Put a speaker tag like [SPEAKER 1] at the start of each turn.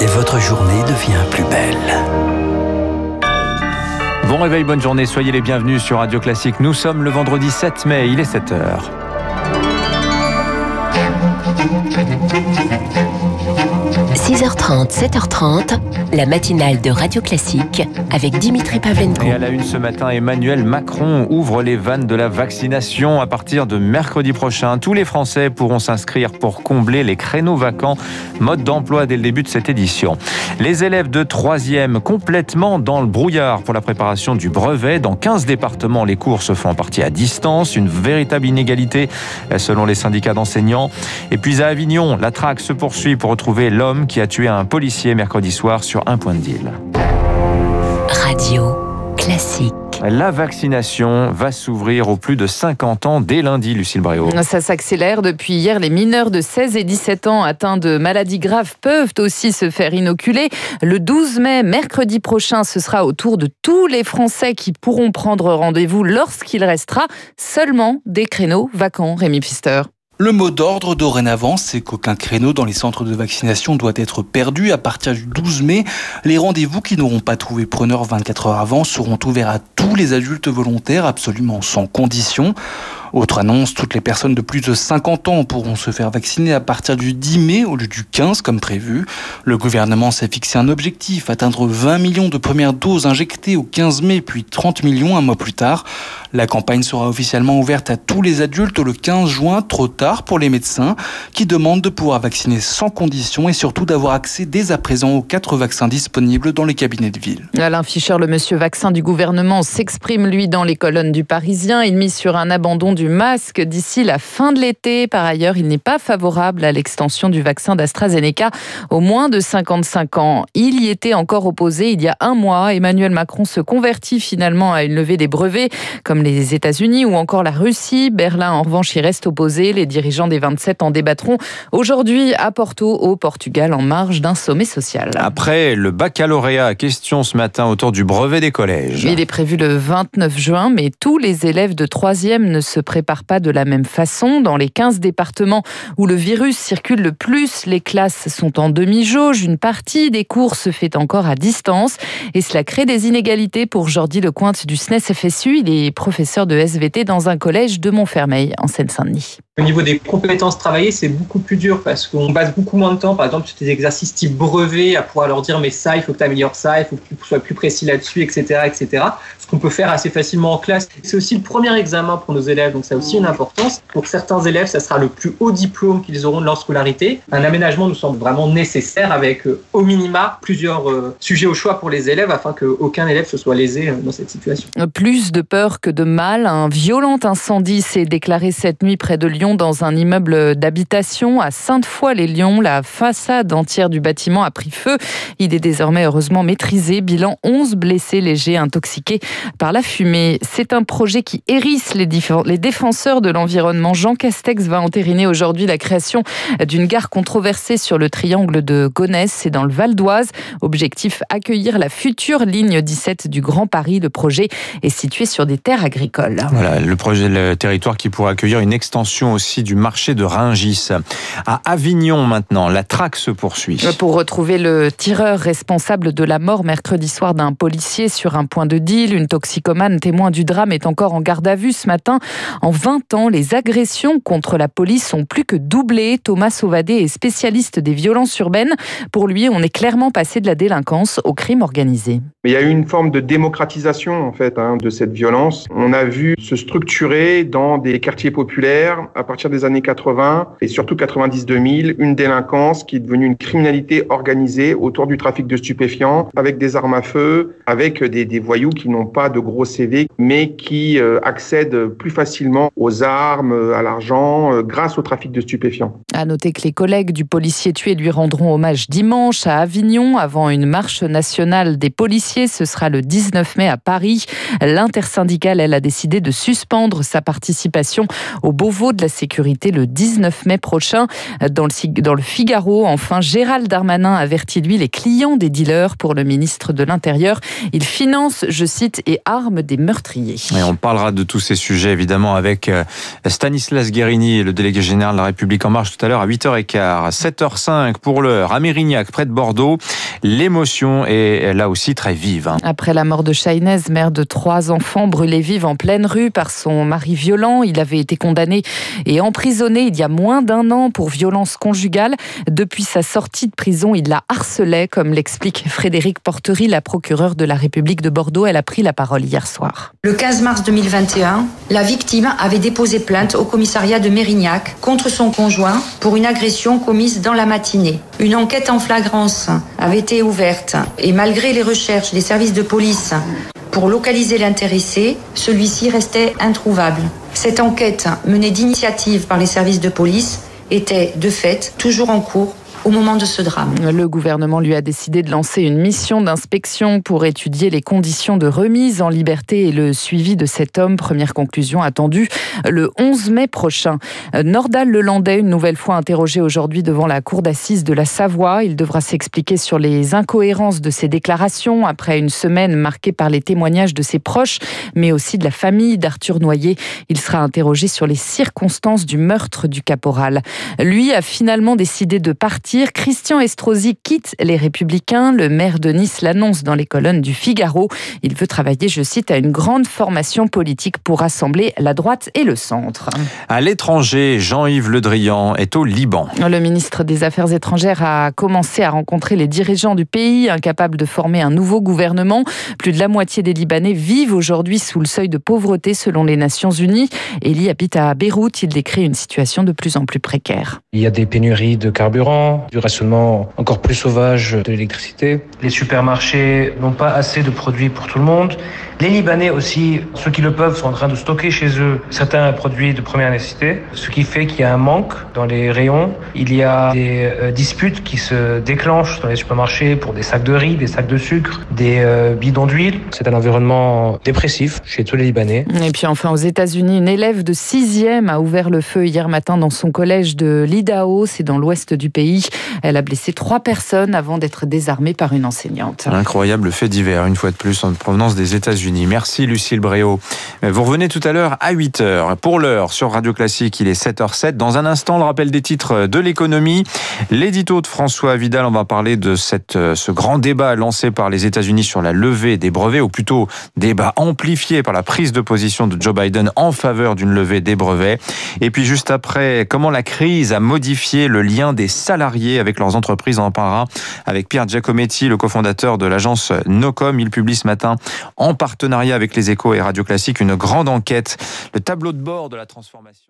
[SPEAKER 1] Et votre journée devient plus belle.
[SPEAKER 2] Bon réveil, bonne journée, soyez les bienvenus sur Radio Classique. Nous sommes le vendredi 7 mai, il est 7h.
[SPEAKER 3] 6h30, 7h30, la matinale de Radio Classique avec Dimitri Pavlenko.
[SPEAKER 2] Et à la une ce matin, Emmanuel Macron ouvre les vannes de la vaccination à partir de mercredi prochain. Tous les Français pourront s'inscrire pour combler les créneaux vacants. Mode d'emploi dès le début de cette édition. Les élèves de 3e complètement dans le brouillard pour la préparation du brevet. Dans 15 départements, les cours se font en partie à distance. Une véritable inégalité selon les syndicats d'enseignants. Et puis à Avignon, la traque se poursuit pour retrouver l'homme qui a tué un policier mercredi soir sur un point de deal.
[SPEAKER 3] Radio Classique.
[SPEAKER 2] La vaccination va s'ouvrir aux plus de 50 ans dès lundi, Lucille Bréau.
[SPEAKER 4] Ça s'accélère depuis hier. Les mineurs de 16 et 17 ans atteints de maladies graves peuvent aussi se faire inoculer. Le 12 mai, mercredi prochain, ce sera au tour de tous les Français qui pourront prendre rendez-vous lorsqu'il restera seulement des créneaux vacants. Rémi Pfister.
[SPEAKER 5] Le mot d'ordre dorénavant, c'est qu'aucun créneau dans les centres de vaccination doit être perdu. À partir du 12 mai, les rendez-vous qui n'auront pas trouvé preneur 24 heures avant seront ouverts à tous les adultes volontaires, absolument sans condition. Autre annonce, toutes les personnes de plus de 50 ans pourront se faire vacciner à partir du 10 mai au lieu du 15 comme prévu. Le gouvernement s'est fixé un objectif, atteindre 20 millions de premières doses injectées au 15 mai, puis 30 millions un mois plus tard. La campagne sera officiellement ouverte à tous les adultes le 15 juin, trop tard pour les médecins, qui demandent de pouvoir vacciner sans condition et surtout d'avoir accès dès à présent aux quatre vaccins disponibles dans les cabinets de ville.
[SPEAKER 4] Alain Fischer, le monsieur vaccin du gouvernement, s'exprime lui dans les colonnes du Parisien. Il mise sur un abandon du masque d'ici la fin de l'été. Par ailleurs, il n'est pas favorable à l'extension du vaccin d'AstraZeneca aux moins de 55 ans. Il y était encore opposé il y a un mois. Emmanuel Macron se convertit finalement à une levée des brevets, comme les États-Unis ou encore la Russie. Berlin, en revanche, y reste opposé. Les dirigeants des 27 en débattront aujourd'hui à Porto, au Portugal, en marge d'un sommet social.
[SPEAKER 2] Après le baccalauréat, question ce matin autour du brevet des collèges.
[SPEAKER 4] Il est prévu le 29 juin, mais tous les élèves de 3e ne se préparent pas de la même façon. Dans les 15 départements où le virus circule le plus, les classes sont en demi-jauge. Une partie des cours se fait encore à distance et cela crée des inégalités pour Jordi Lecointe du SNES FSU. Il est professeur de SVT dans un collège de Montfermeil en Seine-Saint-Denis.
[SPEAKER 6] Au niveau des compétences travaillées, c'est beaucoup plus dur parce qu'on passe beaucoup moins de temps, par exemple, sur des exercices type brevet, à pouvoir leur dire mais ça, il faut que tu améliores ça, il faut que tu sois plus précis là-dessus, etc., etc. Ce qu'on peut faire assez facilement en classe. C'est aussi le premier examen pour nos élèves, donc ça a aussi une importance. Pour certains élèves, ça sera le plus haut diplôme qu'ils auront de leur scolarité. Un aménagement nous semble vraiment nécessaire avec euh, au minima plusieurs euh, sujets au choix pour les élèves afin qu'aucun élève se soit lésé euh, dans cette situation.
[SPEAKER 4] Plus de peur que de mal, un violent incendie s'est déclaré cette nuit près de Lyon dans un immeuble d'habitation à Sainte-Foy-les-Lyons. La façade entière du bâtiment a pris feu. Il est désormais heureusement maîtrisé. Bilan 11 blessés légers intoxiqués par la fumée. C'est un projet qui hérisse les, défenseurs de l'environnement. Jean Castex va entériner aujourd'hui la création d'une gare controversée sur le triangle de Gonesse. C'est dans le Val d'Oise. Objectif accueillir la future ligne 17 du Grand Paris. Le projet est situé sur des terres agricoles.
[SPEAKER 2] Voilà, le projet, le territoire qui pourrait accueillir une extension aussi du marché de Ringis. À Avignon maintenant, la traque se poursuit.
[SPEAKER 4] Pour retrouver le tireur responsable de la mort mercredi soir d'un policier sur un point de deal, une toxicomane témoin du drame est encore en garde à vue ce matin. En 20 ans, les agressions contre la police ont plus que doublé. Thomas Sauvadé est spécialiste des violences urbaines. Pour lui, on est clairement passé de la délinquance au crime organisé.
[SPEAKER 7] Il y a eu une forme de démocratisation en fait hein, de cette violence. On a vu se structurer dans des quartiers populaires à partir des années 80 et surtout 90-2000 une délinquance qui est devenue une criminalité organisée autour du trafic de stupéfiants avec des armes à feu, avec des, voyous qui n'ont pas de gros CV mais qui euh, accèdent plus facilement aux armes, à l'argent euh, grâce au trafic de stupéfiants.
[SPEAKER 4] À noter que les collègues du policier tué lui rendront hommage dimanche à Avignon avant une marche nationale des policiers. Ce sera le 19 mai à Paris. L'intersyndicale, elle, a décidé de suspendre sa participation au Beauvau de la sécurité le 19 mai prochain. Dans le, dans le Figaro, enfin, Gérald Darmanin avertit lui les clients des dealers pour le ministre de l'Intérieur. Il finance, je cite, et arme des meurtriers.
[SPEAKER 2] Et on parlera de tous ces sujets évidemment avec euh, Stanislas Guérini, le délégué général de la République en marche tout à l'heure à 8h15. 7h05 pour l'heure à Mérignac, près de Bordeaux. L'émotion est là aussi très vive. Hein.
[SPEAKER 4] Après la mort de Chahinez, mère de trois enfants brûlés vifs en pleine rue par son mari violent, il avait été condamné et emprisonné il y a moins d'un an pour violence conjugale. Depuis sa sortie de prison, il la harcelait, comme l'explique Frédéric Portery, la procureure de la République de Bordeaux. Elle a pris la parole hier soir.
[SPEAKER 8] Le 15 mars 2021, la victime avait déposé plainte au commissariat de Mérignac contre son conjoint pour une agression commise dans la matinée. Une enquête en flagrance avait été ouverte et malgré les recherches des services de police pour localiser l'intéressé, celui-ci restait introuvable. Cette enquête, menée d'initiative par les services de police, était de fait toujours en cours au moment de ce drame.
[SPEAKER 4] Le gouvernement lui a décidé de lancer une mission d'inspection pour étudier les conditions de remise en liberté et le suivi de cet homme. Première conclusion attendue le 11 mai prochain. Nordal Lelandais, une nouvelle fois interrogé aujourd'hui devant la cour d'assises de la Savoie. Il devra s'expliquer sur les incohérences de ses déclarations après une semaine marquée par les témoignages de ses proches, mais aussi de la famille d'Arthur Noyer. Il sera interrogé sur les circonstances du meurtre du caporal. Lui a finalement décidé de partir Christian Estrosi quitte les Républicains. Le maire de Nice l'annonce dans les colonnes du Figaro. Il veut travailler, je cite, à une grande formation politique pour rassembler la droite et le centre.
[SPEAKER 2] À l'étranger, Jean-Yves Le Drian est au Liban.
[SPEAKER 4] Le ministre des Affaires étrangères a commencé à rencontrer les dirigeants du pays, incapables de former un nouveau gouvernement. Plus de la moitié des Libanais vivent aujourd'hui sous le seuil de pauvreté selon les Nations Unies. Elie habite à Beyrouth. Il décrit une situation de plus en plus précaire.
[SPEAKER 9] Il y a des pénuries de carburant, du rationnement encore plus sauvage de l'électricité. Les supermarchés n'ont pas assez de produits pour tout le monde. Les Libanais aussi, ceux qui le peuvent, sont en train de stocker chez eux certains produits de première nécessité, ce qui fait qu'il y a un manque dans les rayons. Il y a des euh, disputes qui se déclenchent dans les supermarchés pour des sacs de riz, des sacs de sucre, des euh, bidons d'huile. C'est un environnement dépressif chez tous les Libanais.
[SPEAKER 4] Et puis enfin aux États-Unis, une élève de 6e a ouvert le feu hier matin dans son collège de l'Idaho, c'est dans l'ouest du pays. Elle a blessé trois personnes avant d'être désarmée par une enseignante.
[SPEAKER 2] incroyable fait divers, une fois de plus, en provenance des États-Unis. Merci Lucille Bréau. Vous revenez tout à l'heure à 8h. Pour l'heure, sur Radio Classique, il est 7h07. Dans un instant, le rappel des titres de l'économie. L'édito de François Vidal, on va parler de cette, ce grand débat lancé par les États-Unis sur la levée des brevets, ou plutôt débat amplifié par la prise de position de Joe Biden en faveur d'une levée des brevets. Et puis juste après, comment la crise a modifié le lien des salariés avec leurs entreprises. En parlera avec Pierre Giacometti, le cofondateur de l'agence Nocom. Il publie ce matin, en partenariat avec les échos et Radio Classique, une grande enquête, le tableau de bord de la transformation.